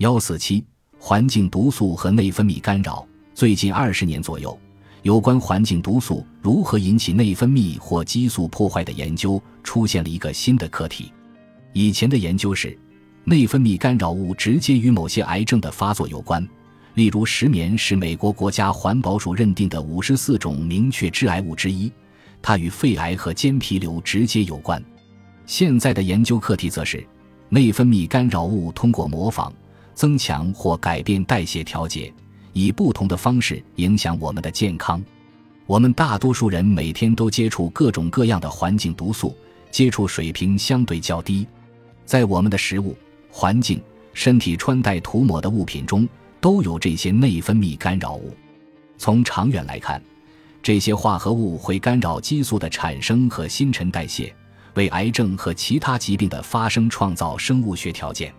幺四七，环境毒素和内分泌干扰。最近二十年左右，有关环境毒素如何引起内分泌或激素破坏的研究出现了一个新的课题。以前的研究是，内分泌干扰物直接与某些癌症的发作有关，例如石棉是美国国家环保署认定的五十四种明确致癌物之一，它与肺癌和间皮瘤直接有关。现在的研究课题则是，内分泌干扰物通过模仿、增强或改变代谢调节，以不同的方式影响我们的健康。我们大多数人每天都接触各种各样的环境毒素，接触水平相对较低。在我们的食物、环境、身体穿戴、涂抹的物品中，都有这些内分泌干扰物。从长远来看，这些化合物会干扰激素的产生和新陈代谢，为癌症和其他疾病的发生创造生物学条件。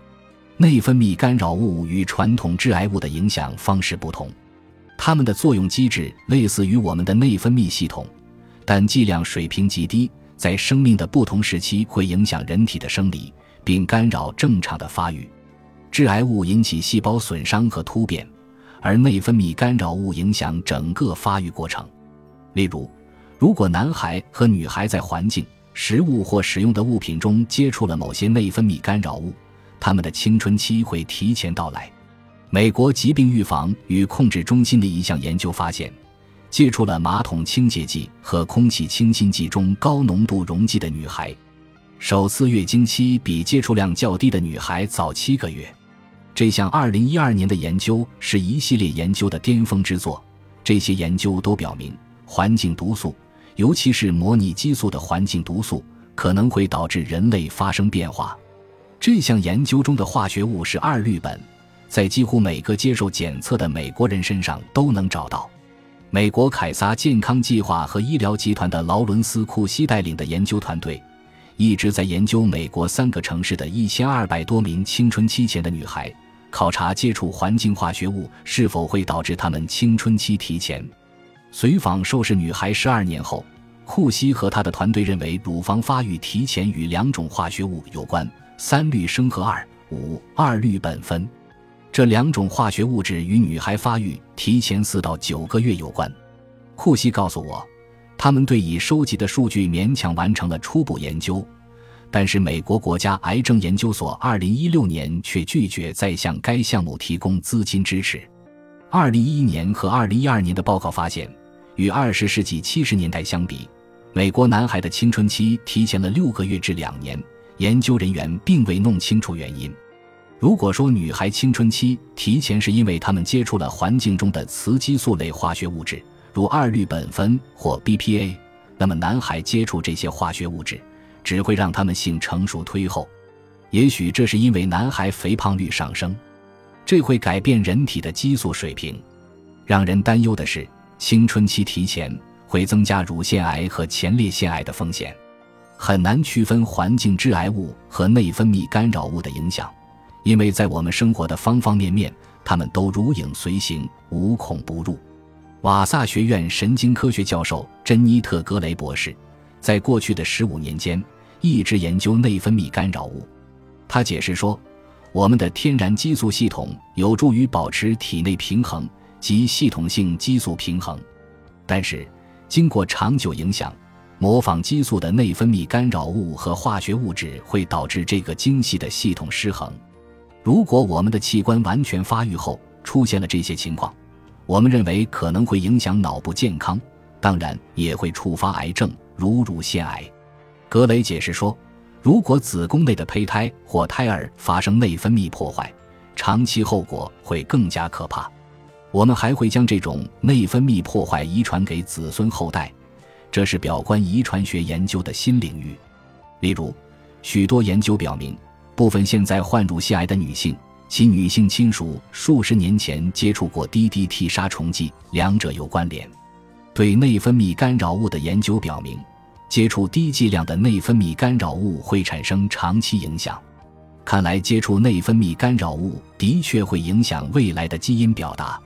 内分泌干扰物与传统致癌物的影响方式不同，它们的作用机制类似于我们的内分泌系统，但剂量水平极低，在生命的不同时期会影响人体的生理。并干扰正常的发育，致癌物引起细胞损伤和突变，而内分泌干扰物影响整个发育过程。例如，如果男孩和女孩在环境、食物或使用的物品中接触了某些内分泌干扰物，他们的青春期会提前到来。美国疾病预防与控制中心的一项研究发现，接触了马桶清洁剂和空气清新剂中高浓度溶剂的女孩。首次月经期比接触量较低的女孩早七个月。这项2012年的研究是一系列研究的巅峰之作。这些研究都表明，环境毒素，尤其是模拟激素的环境毒素，可能会导致人类发生变化。这项研究中的化学物是二氯苯，在几乎每个接受检测的美国人身上都能找到。美国凯撒健康计划和医疗集团的劳伦斯·库西带领的研究团队。一直在研究美国三个城市的一千二百多名青春期前的女孩，考察接触环境化学物是否会导致她们青春期提前。随访受试女孩十二年后，库西和他的团队认为乳房发育提前与两种化学物有关：三氯生和二五二氯苯酚。这两种化学物质与女孩发育提前四到九个月有关。库西告诉我。他们对已收集的数据勉强完成了初步研究，但是美国国家癌症研究所2016年却拒绝再向该项目提供资金支持。2011年和2012年的报告发现，与20世纪70年代相比，美国男孩的青春期提前了六个月至两年。研究人员并未弄清楚原因。如果说女孩青春期提前是因为她们接触了环境中的雌激素类化学物质。如二氯苯酚或 BPA，那么男孩接触这些化学物质，只会让他们性成熟推后。也许这是因为男孩肥胖率上升，这会改变人体的激素水平。让人担忧的是，青春期提前会增加乳腺癌和前列腺癌的风险。很难区分环境致癌物和内分泌干扰物的影响，因为在我们生活的方方面面，它们都如影随形，无孔不入。瓦萨学院神经科学教授珍妮特·格雷博士，在过去的十五年间一直研究内分泌干扰物。他解释说，我们的天然激素系统有助于保持体内平衡及系统性激素平衡，但是经过长久影响，模仿激素的内分泌干扰物和化学物质会导致这个精细的系统失衡。如果我们的器官完全发育后出现了这些情况，我们认为可能会影响脑部健康，当然也会触发癌症，如乳腺癌。格雷解释说，如果子宫内的胚胎或胎儿发生内分泌破坏，长期后果会更加可怕。我们还会将这种内分泌破坏遗传给子孙后代，这是表观遗传学研究的新领域。例如，许多研究表明，部分现在患乳腺癌的女性。其女性亲属数十年前接触过 DDT 杀虫剂，两者有关联。对内分泌干扰物的研究表明，接触低剂量的内分泌干扰物会产生长期影响。看来，接触内分泌干扰物的确会影响未来的基因表达。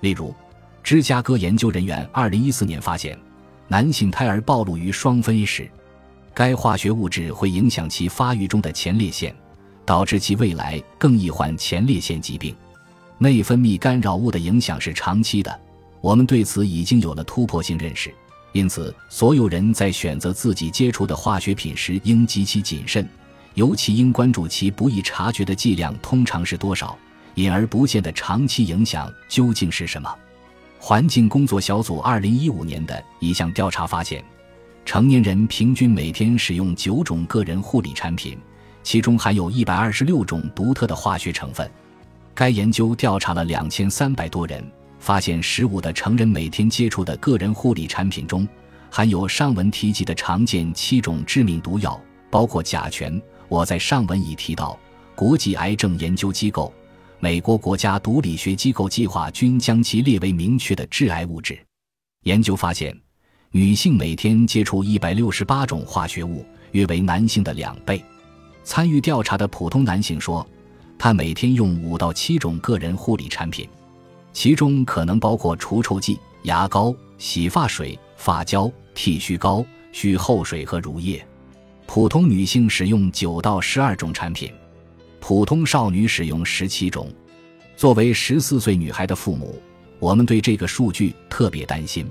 例如，芝加哥研究人员2014年发现，男性胎儿暴露于双酚时，该化学物质会影响其发育中的前列腺。导致其未来更易患前列腺疾病。内分泌干扰物的影响是长期的，我们对此已经有了突破性认识。因此，所有人在选择自己接触的化学品时应极其谨慎，尤其应关注其不易察觉的剂量通常是多少，隐而不见的长期影响究竟是什么。环境工作小组二零一五年的一项调查发现，成年人平均每天使用九种个人护理产品，其中含有一百二十六种独特的化学成分。该研究调查了两千三百多人。发现十五的成人每天接触的个人护理产品中，含有上文提及的常见七种致命毒药，包括甲醛。我在上文已提到，国际癌症研究机构、美国国家毒理学机构计划均将其列为明确的致癌物质。研究发现，女性每天接触一百六十八种化学物，约为男性的两倍。参与调查的普通男性说，他每天用五到七种个人护理产品。其中可能包括除臭剂、牙膏、洗发水、发胶、剃须膏、须后水和乳液。普通女性使用九到十二种产品，普通少女使用十七种。作为十四岁女孩的父母，我们对这个数据特别担心。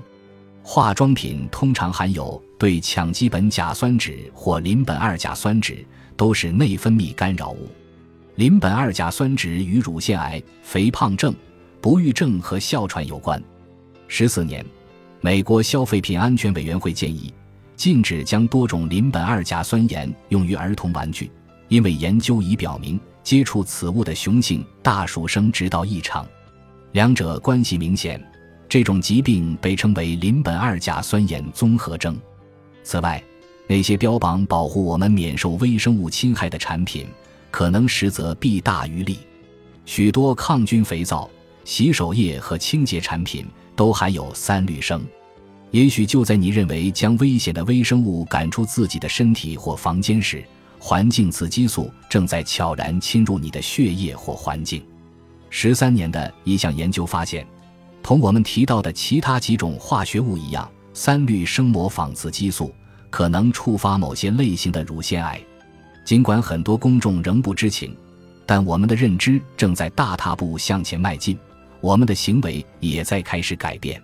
化妆品通常含有对羟基苯甲酸酯或邻苯二甲酸酯，都是内分泌干扰物。邻苯二甲酸酯与乳腺癌、肥胖症。不育症和哮喘有关。十四年，美国消费品安全委员会建议禁止将多种邻苯二甲酸盐用于儿童玩具，因为研究已表明接触此物的雄性大鼠生殖道异常，两者关系明显。这种疾病被称为邻苯二甲酸盐综合征。此外，那些标榜保护我们免受微生物侵害的产品，可能实则弊大于利。许多抗菌肥皂。洗手液和清洁产品都含有三氯生，也许就在你认为将危险的微生物赶出自己的身体或房间时，环境雌激素正在悄然侵入你的血液或环境。十三年的一项研究发现，同我们提到的其他几种化学物一样，三氯生模仿雌激素可能触发某些类型的乳腺癌。尽管很多公众仍不知情，但我们的认知正在大踏步向前迈进。我们的行为也在开始改变。